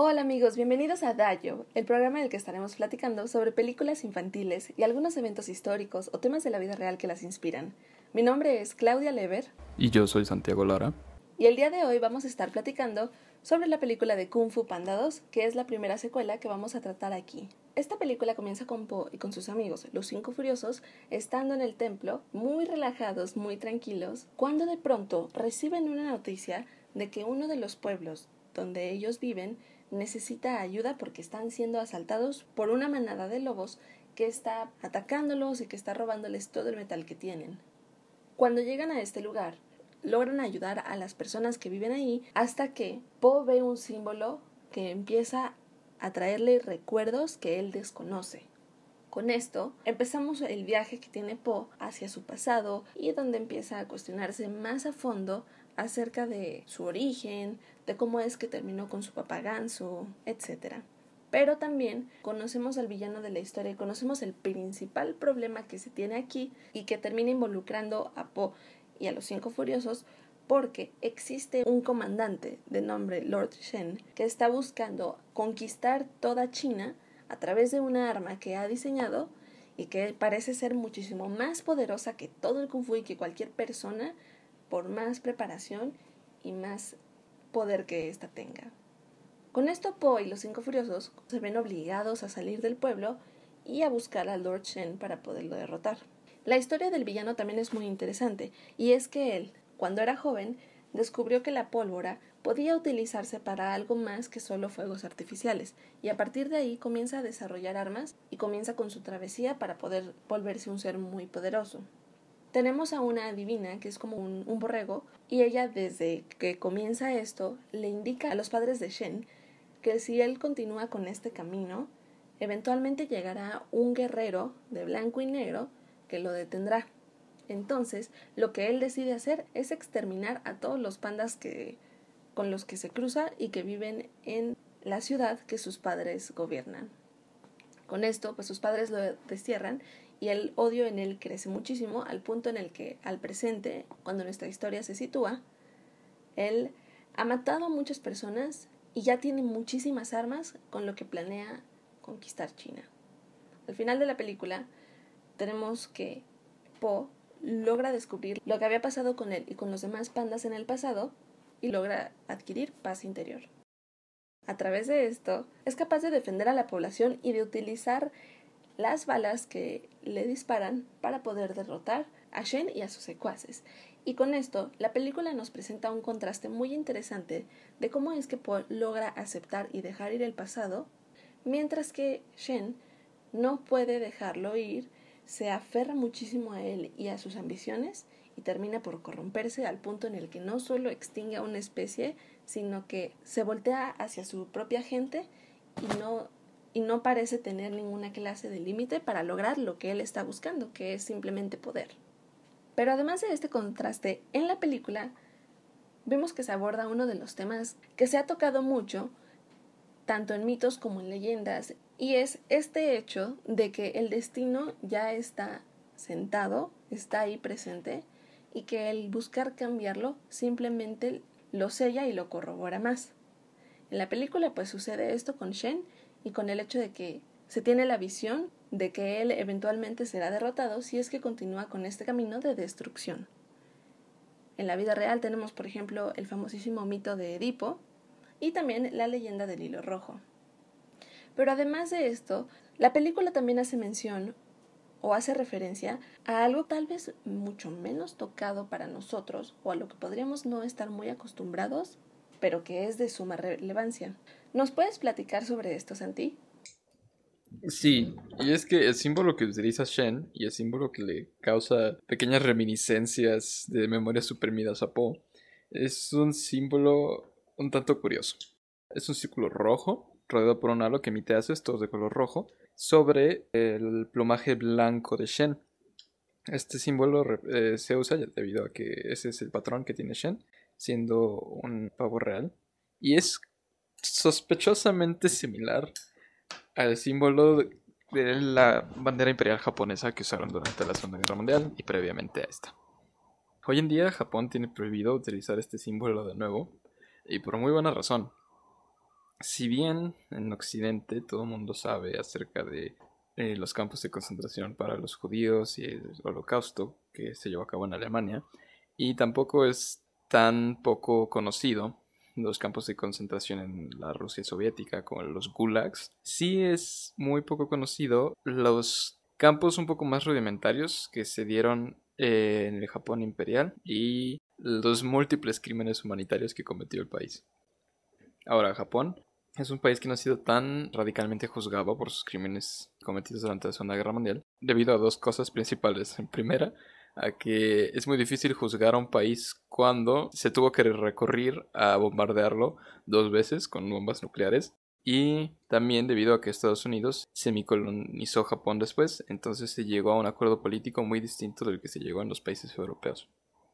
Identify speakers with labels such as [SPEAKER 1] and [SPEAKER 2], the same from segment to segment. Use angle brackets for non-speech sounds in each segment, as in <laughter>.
[SPEAKER 1] Hola amigos, bienvenidos a Dayo, el programa en el que estaremos platicando sobre películas infantiles y algunos eventos históricos o temas de la vida real que las inspiran. Mi nombre es Claudia Lever.
[SPEAKER 2] Y yo soy Santiago Lara.
[SPEAKER 1] Y el día de hoy vamos a estar platicando sobre la película de Kung Fu Panda 2, que es la primera secuela que vamos a tratar aquí. Esta película comienza con Po y con sus amigos, los cinco furiosos, estando en el templo, muy relajados, muy tranquilos, cuando de pronto reciben una noticia de que uno de los pueblos donde ellos viven necesita ayuda porque están siendo asaltados por una manada de lobos que está atacándolos y que está robándoles todo el metal que tienen. Cuando llegan a este lugar, logran ayudar a las personas que viven ahí hasta que Po ve un símbolo que empieza a traerle recuerdos que él desconoce. Con esto empezamos el viaje que tiene Po hacia su pasado y donde empieza a cuestionarse más a fondo acerca de su origen, cómo es que terminó con su papá ganso, etc. Pero también conocemos al villano de la historia y conocemos el principal problema que se tiene aquí y que termina involucrando a Po y a los cinco furiosos porque existe un comandante de nombre Lord Shen que está buscando conquistar toda China a través de una arma que ha diseñado y que parece ser muchísimo más poderosa que todo el kung fu y que cualquier persona por más preparación y más que ésta tenga. Con esto Po y los cinco furiosos se ven obligados a salir del pueblo y a buscar al Lord Shen para poderlo derrotar. La historia del villano también es muy interesante, y es que él, cuando era joven, descubrió que la pólvora podía utilizarse para algo más que solo fuegos artificiales, y a partir de ahí comienza a desarrollar armas y comienza con su travesía para poder volverse un ser muy poderoso. Tenemos a una divina que es como un, borrego y ella desde que comienza esto le indica a los padres de Shen que si él continúa con este camino, eventualmente llegará un guerrero de blanco y negro que lo detendrá. Entonces, lo que él decide hacer es exterminar a todos los pandas que con los que se cruza y que viven en la ciudad que sus padres gobiernan. Con esto, pues sus padres lo destierran y el odio en él crece muchísimo al punto en el que al presente, cuando nuestra historia se sitúa, él ha matado a muchas personas y ya tiene muchísimas armas con lo que planea conquistar China. Al final de la película tenemos que Po logra descubrir lo que había pasado con él y con los demás pandas en el pasado y logra adquirir paz interior. A través de esto, es capaz de defender a la población y de utilizar las balas que le disparan para poder derrotar a Shen y a sus secuaces. Y con esto, la película nos presenta un contraste muy interesante de cómo es que Paul logra aceptar y dejar ir el pasado, mientras que Shen no puede dejarlo ir, se aferra muchísimo a él y a sus ambiciones y termina por corromperse al punto en el que no solo extingue a una especie, sino que se voltea hacia su propia gente y no y no parece tener ninguna clase de límite para lograr lo que él está buscando, que es simplemente poder. Pero además de este contraste, en la película vemos que se aborda uno de los temas que se ha tocado mucho, tanto en mitos como en leyendas, y es este hecho de que el destino ya está sentado, está ahí presente, y que el buscar cambiarlo simplemente lo sella y lo corrobora más. En la película pues sucede esto con Shen y con el hecho de que se tiene la visión de que él eventualmente será derrotado si es que continúa con este camino de destrucción. En la vida real tenemos, por ejemplo, el famosísimo mito de Edipo y también la leyenda del hilo rojo. Pero además de esto, la película también hace mención o hace referencia a algo tal vez mucho menos tocado para nosotros o a lo que podríamos no estar muy acostumbrados, pero que es de suma relevancia. ¿Nos puedes platicar sobre esto, Santi?
[SPEAKER 2] Sí, y es que el símbolo que utiliza Shen y el símbolo que le causa pequeñas reminiscencias de memorias suprimidas a Po es un símbolo un tanto curioso. Es un círculo rojo rodeado por un halo que emite haces de color rojo sobre el plumaje blanco de Shen. Este símbolo eh, se usa debido a que ese es el patrón que tiene Shen, siendo un pavo real. Y es sospechosamente similar al símbolo de la bandera imperial japonesa que usaron durante la Segunda Guerra Mundial y previamente a esta. Hoy en día Japón tiene prohibido utilizar este símbolo de nuevo y por muy buena razón. Si bien en Occidente todo el mundo sabe acerca de eh, los campos de concentración para los judíos y el holocausto que se llevó a cabo en Alemania, y tampoco es tan poco conocido los campos de concentración en la Rusia soviética como los gulags, sí es muy poco conocido los campos un poco más rudimentarios que se dieron eh, en el Japón imperial y los múltiples crímenes humanitarios que cometió el país. Ahora, Japón es un país que no ha sido tan radicalmente juzgado por sus crímenes cometidos durante la Segunda Guerra Mundial, debido a dos cosas principales. En primera, a que es muy difícil juzgar a un país cuando se tuvo que recurrir a bombardearlo dos veces con bombas nucleares y también debido a que Estados Unidos semicolonizó Japón después, entonces se llegó a un acuerdo político muy distinto del que se llegó en los países europeos.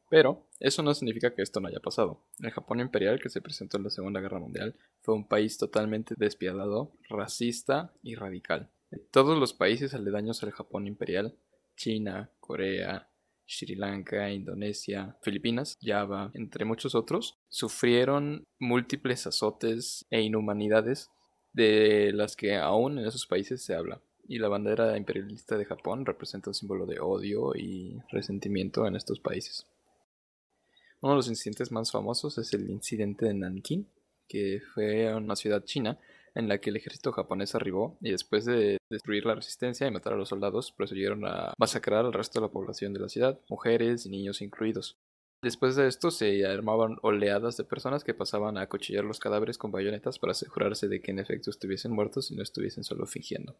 [SPEAKER 2] Pero eso no significa que esto no haya pasado. El Japón imperial que se presentó en la Segunda Guerra Mundial fue un país totalmente despiadado, racista y radical. Todos los países aledaños al Japón imperial, China, Corea, Sri Lanka, Indonesia, Filipinas, Java, entre muchos otros, sufrieron múltiples azotes e inhumanidades de las que aún en esos países se habla. Y la bandera imperialista de Japón representa un símbolo de odio y resentimiento en estos países. Uno de los incidentes más famosos es el incidente de Nanking, que fue una ciudad china en la que el ejército japonés arribó y después de destruir la resistencia y matar a los soldados, procedieron a masacrar al resto de la población de la ciudad, mujeres y niños incluidos. Después de esto se armaban oleadas de personas que pasaban a acuchillar los cadáveres con bayonetas para asegurarse de que en efecto estuviesen muertos y no estuviesen solo fingiendo.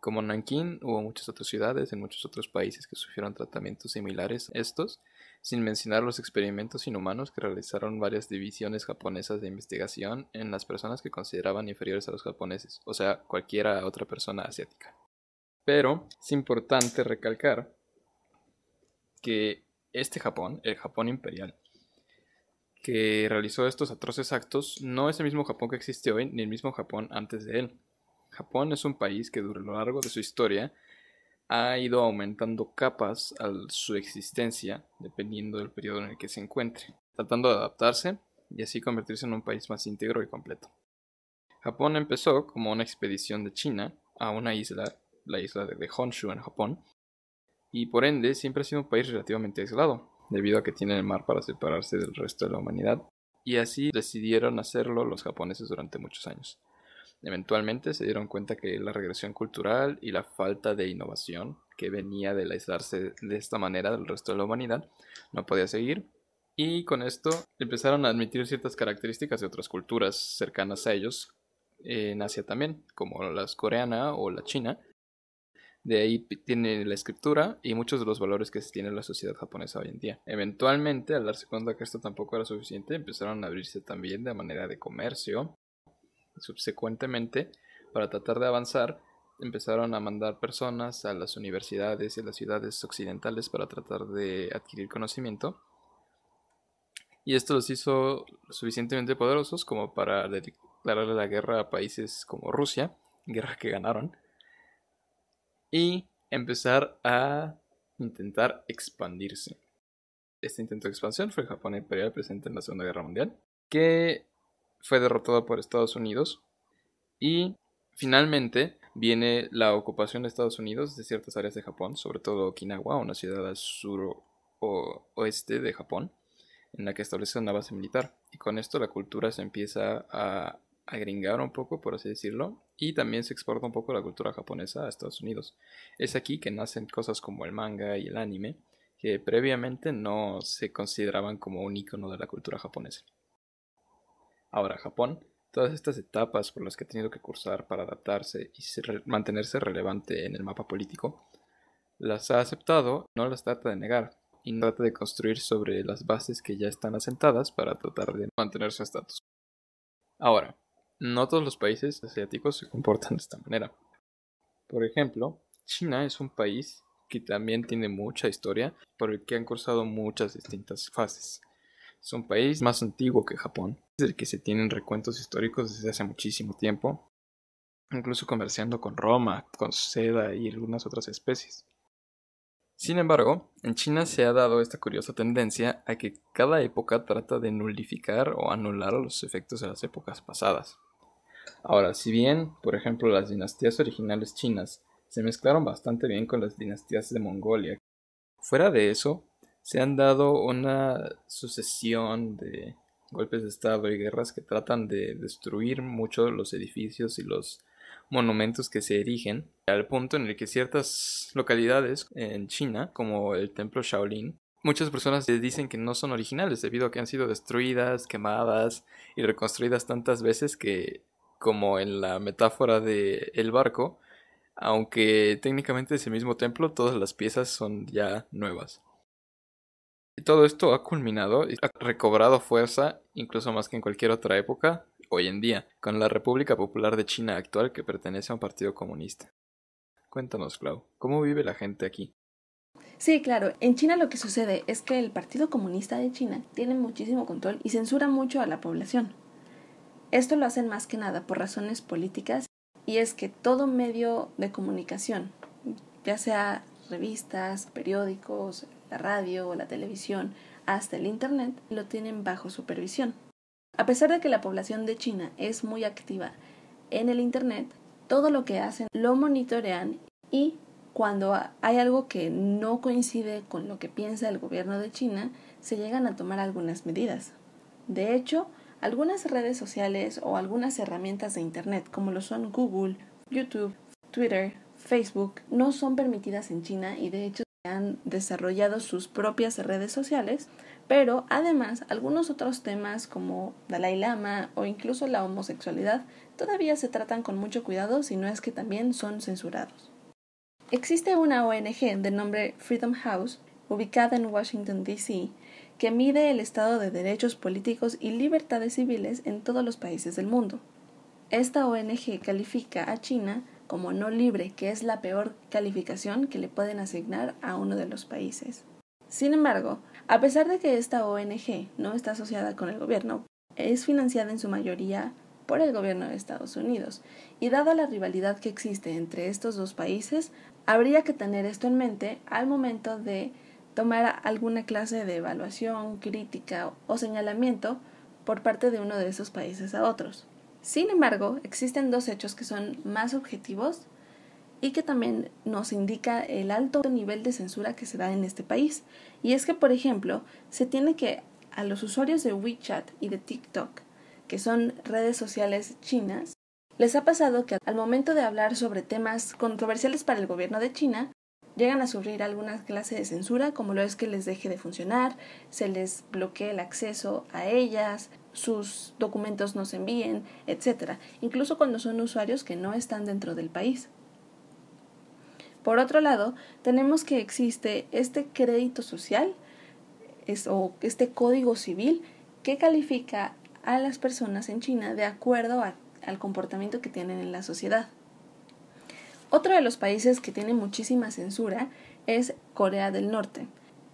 [SPEAKER 2] Como Nanking, hubo muchas otras ciudades en muchos otros países que sufrieron tratamientos similares a estos, sin mencionar los experimentos inhumanos que realizaron varias divisiones japonesas de investigación en las personas que consideraban inferiores a los japoneses, o sea, cualquiera otra persona asiática. Pero es importante recalcar que este Japón, el Japón imperial, que realizó estos atroces actos, no es el mismo Japón que existe hoy, ni el mismo Japón antes de él. Japón es un país que durante lo largo de su historia ha ido aumentando capas a su existencia dependiendo del periodo en el que se encuentre, tratando de adaptarse y así convertirse en un país más íntegro y completo. Japón empezó como una expedición de China a una isla, la isla de Honshu en Japón, y por ende siempre ha sido un país relativamente aislado, debido a que tiene el mar para separarse del resto de la humanidad, y así decidieron hacerlo los japoneses durante muchos años. Eventualmente se dieron cuenta que la regresión cultural y la falta de innovación que venía del aislarse de esta manera del resto de la humanidad no podía seguir y con esto empezaron a admitir ciertas características de otras culturas cercanas a ellos en Asia también, como la coreana o la china. De ahí tiene la escritura y muchos de los valores que se tiene en la sociedad japonesa hoy en día. Eventualmente, al darse cuenta que esto tampoco era suficiente, empezaron a abrirse también de manera de comercio Subsecuentemente, para tratar de avanzar, empezaron a mandar personas a las universidades y las ciudades occidentales para tratar de adquirir conocimiento. Y esto los hizo suficientemente poderosos como para declararle la guerra a países como Rusia, guerra que ganaron, y empezar a intentar expandirse. Este intento de expansión fue el Japón imperial presente en la Segunda Guerra Mundial, que fue derrotado por Estados Unidos y finalmente viene la ocupación de Estados Unidos de ciertas áreas de Japón, sobre todo Okinawa, una ciudad al sur o oeste de Japón, en la que establece una base militar. Y con esto la cultura se empieza a agringar un poco, por así decirlo, y también se exporta un poco la cultura japonesa a Estados Unidos. Es aquí que nacen cosas como el manga y el anime, que previamente no se consideraban como un icono de la cultura japonesa. Ahora, Japón, todas estas etapas por las que ha tenido que cursar para adaptarse y mantenerse relevante en el mapa político, las ha aceptado, no las trata de negar, y trata de construir sobre las bases que ya están asentadas para tratar de mantener su estatus. Ahora, no todos los países asiáticos se comportan de esta manera. Por ejemplo, China es un país que también tiene mucha historia, por el que han cursado muchas distintas fases. Es un país más antiguo que Japón, del que se tienen recuentos históricos desde hace muchísimo tiempo, incluso comerciando con Roma, con seda y algunas otras especies. Sin embargo, en China se ha dado esta curiosa tendencia a que cada época trata de nulificar o anular los efectos de las épocas pasadas. Ahora, si bien, por ejemplo, las dinastías originales chinas se mezclaron bastante bien con las dinastías de Mongolia, fuera de eso, se han dado una sucesión de golpes de Estado y guerras que tratan de destruir mucho los edificios y los monumentos que se erigen, al punto en el que ciertas localidades en China, como el templo Shaolin, muchas personas dicen que no son originales debido a que han sido destruidas, quemadas y reconstruidas tantas veces que, como en la metáfora de el barco, aunque técnicamente es el mismo templo, todas las piezas son ya nuevas. Y todo esto ha culminado y ha recobrado fuerza, incluso más que en cualquier otra época, hoy en día, con la República Popular de China actual que pertenece a un partido comunista. Cuéntanos, Clau, ¿cómo vive la gente aquí?
[SPEAKER 1] Sí, claro. En China lo que sucede es que el Partido Comunista de China tiene muchísimo control y censura mucho a la población. Esto lo hacen más que nada por razones políticas y es que todo medio de comunicación, ya sea revistas, periódicos, la radio o la televisión, hasta el Internet, lo tienen bajo supervisión. A pesar de que la población de China es muy activa en el Internet, todo lo que hacen lo monitorean y cuando hay algo que no coincide con lo que piensa el gobierno de China, se llegan a tomar algunas medidas. De hecho, algunas redes sociales o algunas herramientas de Internet, como lo son Google, YouTube, Twitter, Facebook, no son permitidas en China y de hecho han desarrollado sus propias redes sociales, pero además algunos otros temas como Dalai Lama o incluso la homosexualidad todavía se tratan con mucho cuidado si no es que también son censurados. Existe una ONG de nombre Freedom House, ubicada en Washington, D.C., que mide el estado de derechos políticos y libertades civiles en todos los países del mundo. Esta ONG califica a China como no libre, que es la peor calificación que le pueden asignar a uno de los países. Sin embargo, a pesar de que esta ONG no está asociada con el gobierno, es financiada en su mayoría por el gobierno de Estados Unidos, y dada la rivalidad que existe entre estos dos países, Habría que tener esto en mente al momento de tomar alguna clase de evaluación, crítica o señalamiento por parte de uno de esos países a otros. Sin embargo, existen dos hechos que son más objetivos y que también nos indica el alto nivel de censura que se da en este país. Y es que, por ejemplo, se tiene que a los usuarios de WeChat y de TikTok, que son redes sociales chinas, ¿Les ha pasado que al momento de hablar sobre temas controversiales para el gobierno de China, llegan a sufrir alguna clase de censura, como lo es que les deje de funcionar, se les bloquee el acceso a ellas, sus documentos no se envíen, etc., incluso cuando son usuarios que no están dentro del país. Por otro lado, tenemos que existe este crédito social o este código civil que califica a las personas en China de acuerdo al comportamiento que tienen en la sociedad. Otro de los países que tiene muchísima censura es Corea del Norte.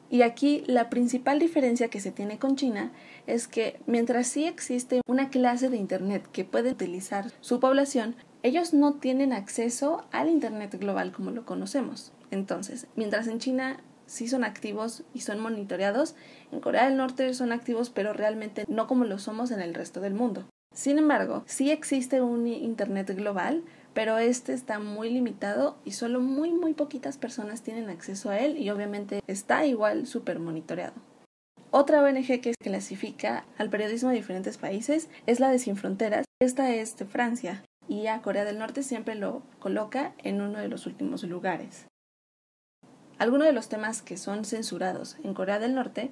[SPEAKER 1] Y aquí la principal diferencia que se tiene con China es que mientras sí existe una clase de Internet que puede utilizar su población, ellos no tienen acceso al Internet global como lo conocemos. Entonces, mientras en China sí son activos y son monitoreados, en Corea del Norte son activos pero realmente no como lo somos en el resto del mundo. Sin embargo, sí existe un Internet global, pero este está muy limitado y solo muy muy poquitas personas tienen acceso a él y obviamente está igual súper monitoreado. Otra ONG que clasifica al periodismo de diferentes países es la de Sin Fronteras. Esta es de Francia y a Corea del Norte siempre lo coloca en uno de los últimos lugares. Algunos de los temas que son censurados en Corea del Norte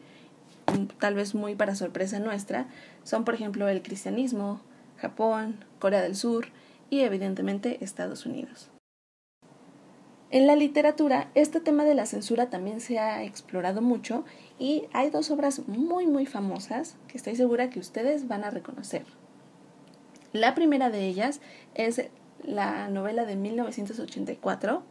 [SPEAKER 1] tal vez muy para sorpresa nuestra, son por ejemplo el cristianismo, Japón, Corea del Sur y evidentemente Estados Unidos. En la literatura, este tema de la censura también se ha explorado mucho y hay dos obras muy muy famosas que estoy segura que ustedes van a reconocer. La primera de ellas es la novela de 1984,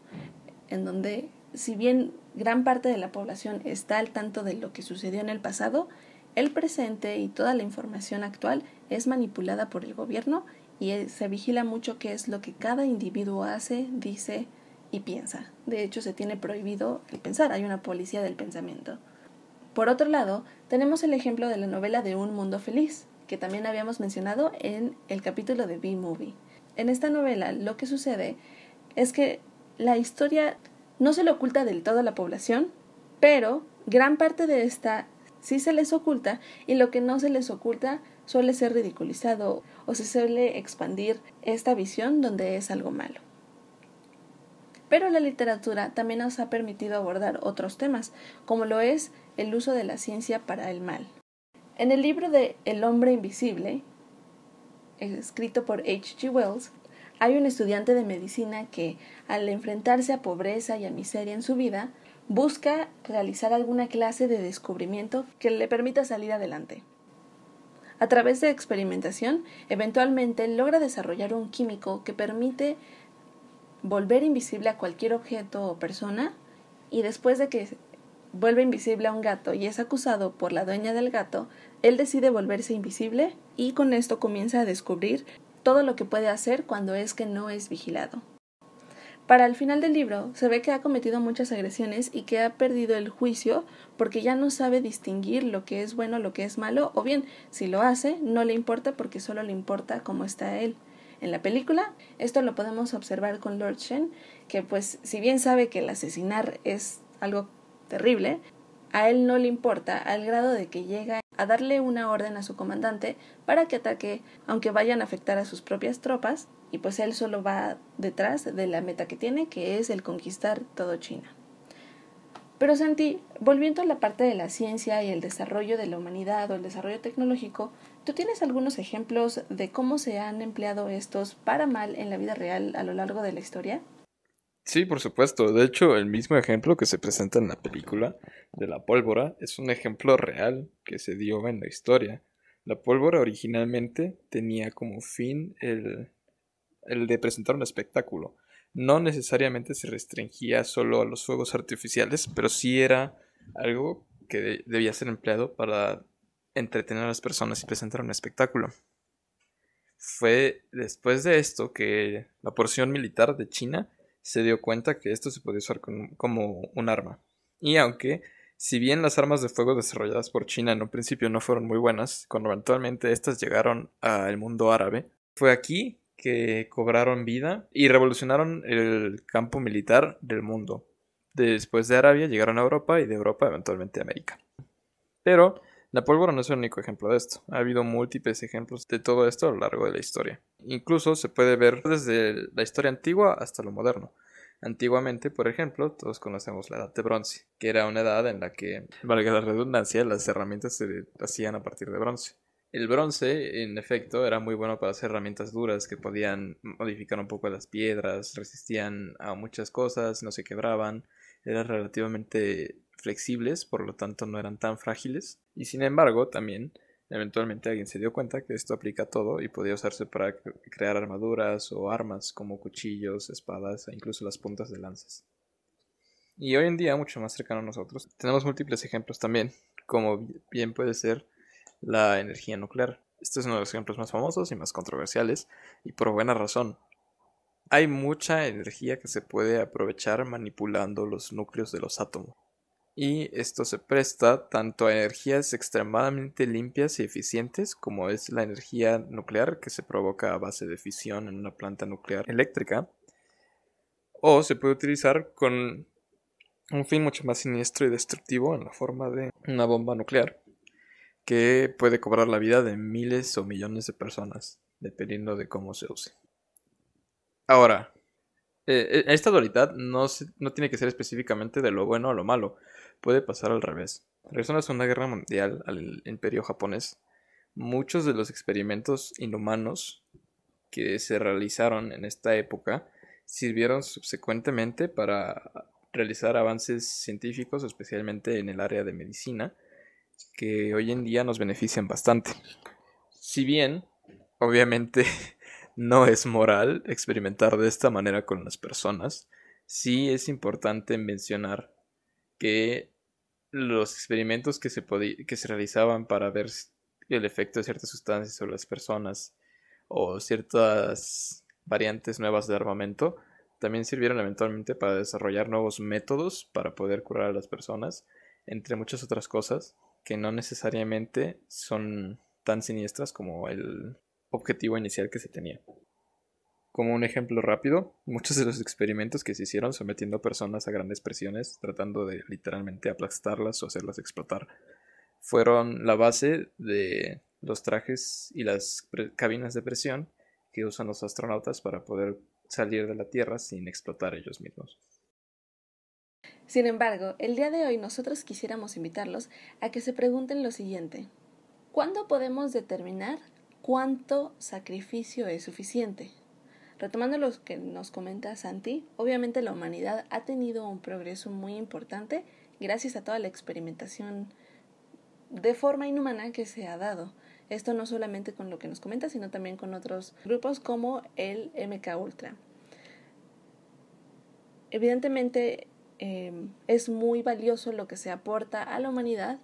[SPEAKER 1] en donde si bien gran parte de la población está al tanto de lo que sucedió en el pasado, el presente y toda la información actual es manipulada por el gobierno y se vigila mucho qué es lo que cada individuo hace, dice y piensa. De hecho, se tiene prohibido el pensar, hay una policía del pensamiento. Por otro lado, tenemos el ejemplo de la novela de Un Mundo Feliz, que también habíamos mencionado en el capítulo de B-Movie. En esta novela lo que sucede es que la historia no se le oculta del todo a la población, pero gran parte de esta sí se les oculta y lo que no se les oculta suele ser ridiculizado o se suele expandir esta visión donde es algo malo. Pero la literatura también nos ha permitido abordar otros temas, como lo es el uso de la ciencia para el mal. En el libro de El hombre invisible, escrito por H. G. Wells, hay un estudiante de medicina que, al enfrentarse a pobreza y a miseria en su vida, busca realizar alguna clase de descubrimiento que le permita salir adelante. A través de experimentación, eventualmente logra desarrollar un químico que permite volver invisible a cualquier objeto o persona y después de que vuelve invisible a un gato y es acusado por la dueña del gato, él decide volverse invisible y con esto comienza a descubrir todo lo que puede hacer cuando es que no es vigilado. Para el final del libro se ve que ha cometido muchas agresiones y que ha perdido el juicio porque ya no sabe distinguir lo que es bueno, lo que es malo, o bien, si lo hace, no le importa porque solo le importa cómo está él. En la película, esto lo podemos observar con Lord Shen, que pues si bien sabe que el asesinar es algo terrible, a él no le importa al grado de que llega a darle una orden a su comandante para que ataque, aunque vayan a afectar a sus propias tropas, y pues él solo va detrás de la meta que tiene, que es el conquistar todo China. Pero Santi, volviendo a la parte de la ciencia y el desarrollo de la humanidad o el desarrollo tecnológico, ¿tú tienes algunos ejemplos de cómo se han empleado estos para mal en la vida real a lo largo de la historia?
[SPEAKER 2] Sí, por supuesto. De hecho, el mismo ejemplo que se presenta en la película de la pólvora es un ejemplo real que se dio en la historia. La pólvora originalmente tenía como fin el el de presentar un espectáculo. No necesariamente se restringía solo a los fuegos artificiales, pero sí era algo que debía ser empleado para entretener a las personas y presentar un espectáculo. Fue después de esto que la porción militar de China se dio cuenta que esto se podía usar como un arma. Y aunque, si bien las armas de fuego desarrolladas por China en un principio no fueron muy buenas, cuando eventualmente estas llegaron al mundo árabe, fue aquí que cobraron vida y revolucionaron el campo militar del mundo. Después de Arabia llegaron a Europa y de Europa eventualmente a América. Pero la pólvora no es el único ejemplo de esto. Ha habido múltiples ejemplos de todo esto a lo largo de la historia. Incluso se puede ver desde la historia antigua hasta lo moderno. Antiguamente, por ejemplo, todos conocemos la edad de bronce, que era una edad en la que, valga la redundancia, las herramientas se hacían a partir de bronce. El bronce, en efecto, era muy bueno para hacer herramientas duras que podían modificar un poco las piedras, resistían a muchas cosas, no se quebraban, eran relativamente flexibles, por lo tanto no eran tan frágiles. Y sin embargo, también, eventualmente alguien se dio cuenta que esto aplica todo y podía usarse para crear armaduras o armas como cuchillos, espadas e incluso las puntas de lanzas. Y hoy en día, mucho más cercano a nosotros, tenemos múltiples ejemplos también, como bien puede ser la energía nuclear. Este es uno de los ejemplos más famosos y más controversiales, y por buena razón. Hay mucha energía que se puede aprovechar manipulando los núcleos de los átomos. Y esto se presta tanto a energías extremadamente limpias y eficientes, como es la energía nuclear que se provoca a base de fisión en una planta nuclear eléctrica, o se puede utilizar con un fin mucho más siniestro y destructivo en la forma de una bomba nuclear que puede cobrar la vida de miles o millones de personas, dependiendo de cómo se use. Ahora, eh, esta dualidad no, no tiene que ser específicamente de lo bueno a lo malo, puede pasar al revés. Regresando a la Segunda Guerra Mundial, al imperio japonés, muchos de los experimentos inhumanos que se realizaron en esta época sirvieron subsecuentemente para realizar avances científicos, especialmente en el área de medicina, que hoy en día nos benefician bastante. Si bien, obviamente, <laughs> no es moral experimentar de esta manera con las personas, sí es importante mencionar que los experimentos que se, que se realizaban para ver el efecto de ciertas sustancias sobre las personas o ciertas variantes nuevas de armamento también sirvieron eventualmente para desarrollar nuevos métodos para poder curar a las personas, entre muchas otras cosas que no necesariamente son tan siniestras como el objetivo inicial que se tenía. Como un ejemplo rápido, <laughs> muchos de los experimentos que se hicieron sometiendo personas a grandes presiones, tratando de literalmente aplastarlas o hacerlas explotar, fueron la base de los trajes y las cabinas de presión que usan los astronautas para poder salir de la Tierra sin explotar ellos mismos.
[SPEAKER 1] Sin embargo, el día de hoy nosotros quisiéramos invitarlos a que se pregunten lo siguiente. ¿Cuándo podemos determinar cuánto sacrificio es suficiente? Retomando lo que nos comenta Santi, obviamente la humanidad ha tenido un progreso muy importante gracias a toda la experimentación de forma inhumana que se ha dado. Esto no solamente con lo que nos comenta, sino también con otros grupos como el MK Ultra. Evidentemente em, es muy valioso lo que se aporta a la humanidad,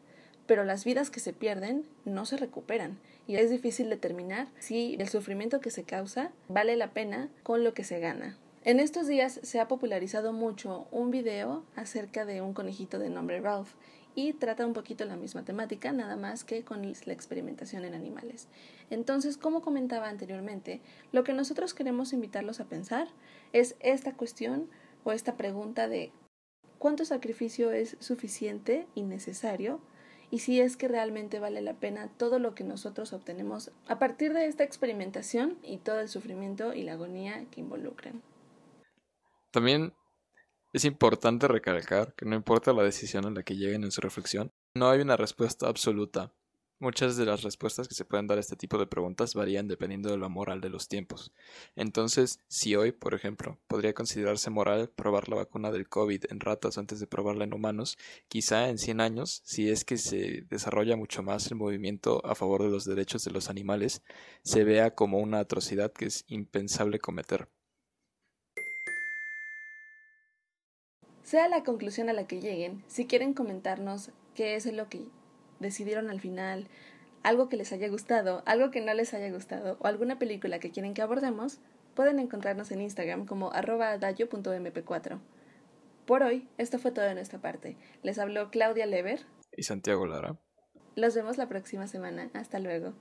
[SPEAKER 1] pero las vidas que se pierden no se recuperan y es difícil determinar si el sufrimiento que se causa vale la pena con lo que se gana. En estos días se ha popularizado mucho un video acerca de un conejito de nombre Ralph y trata un poquito la misma temática, nada más que con la experimentación en animales. Entonces, como comentaba anteriormente, lo que nosotros queremos invitarlos a pensar es esta cuestión o esta pregunta de ¿cuánto sacrificio es suficiente y necesario y si es que realmente vale la pena todo lo que nosotros obtenemos a partir de esta experimentación y todo el sufrimiento y la agonía que involucran.
[SPEAKER 2] También es importante recalcar que no importa la decisión en la que lleguen en su reflexión, no hay una respuesta absoluta Muchas de las respuestas que se pueden dar a este tipo de preguntas varían dependiendo de la moral de los tiempos. Entonces, si hoy, por ejemplo, podría considerarse moral probar la vacuna del COVID en ratas antes de probarla en humanos, quizá en 100 años, si es que se desarrolla mucho más el movimiento a favor de los derechos de los animales, se vea como una atrocidad que es impensable cometer.
[SPEAKER 1] Sea la conclusión a la que lleguen, si quieren comentarnos qué es lo que decidieron al final, algo que les haya gustado, algo que no les haya gustado o alguna película que quieren que abordemos, pueden encontrarnos en Instagram como arroba dayo.mp4. Por hoy, esto fue todo de nuestra parte. Les habló Claudia Lever
[SPEAKER 2] y Santiago Lara.
[SPEAKER 1] Los vemos la próxima semana. Hasta luego.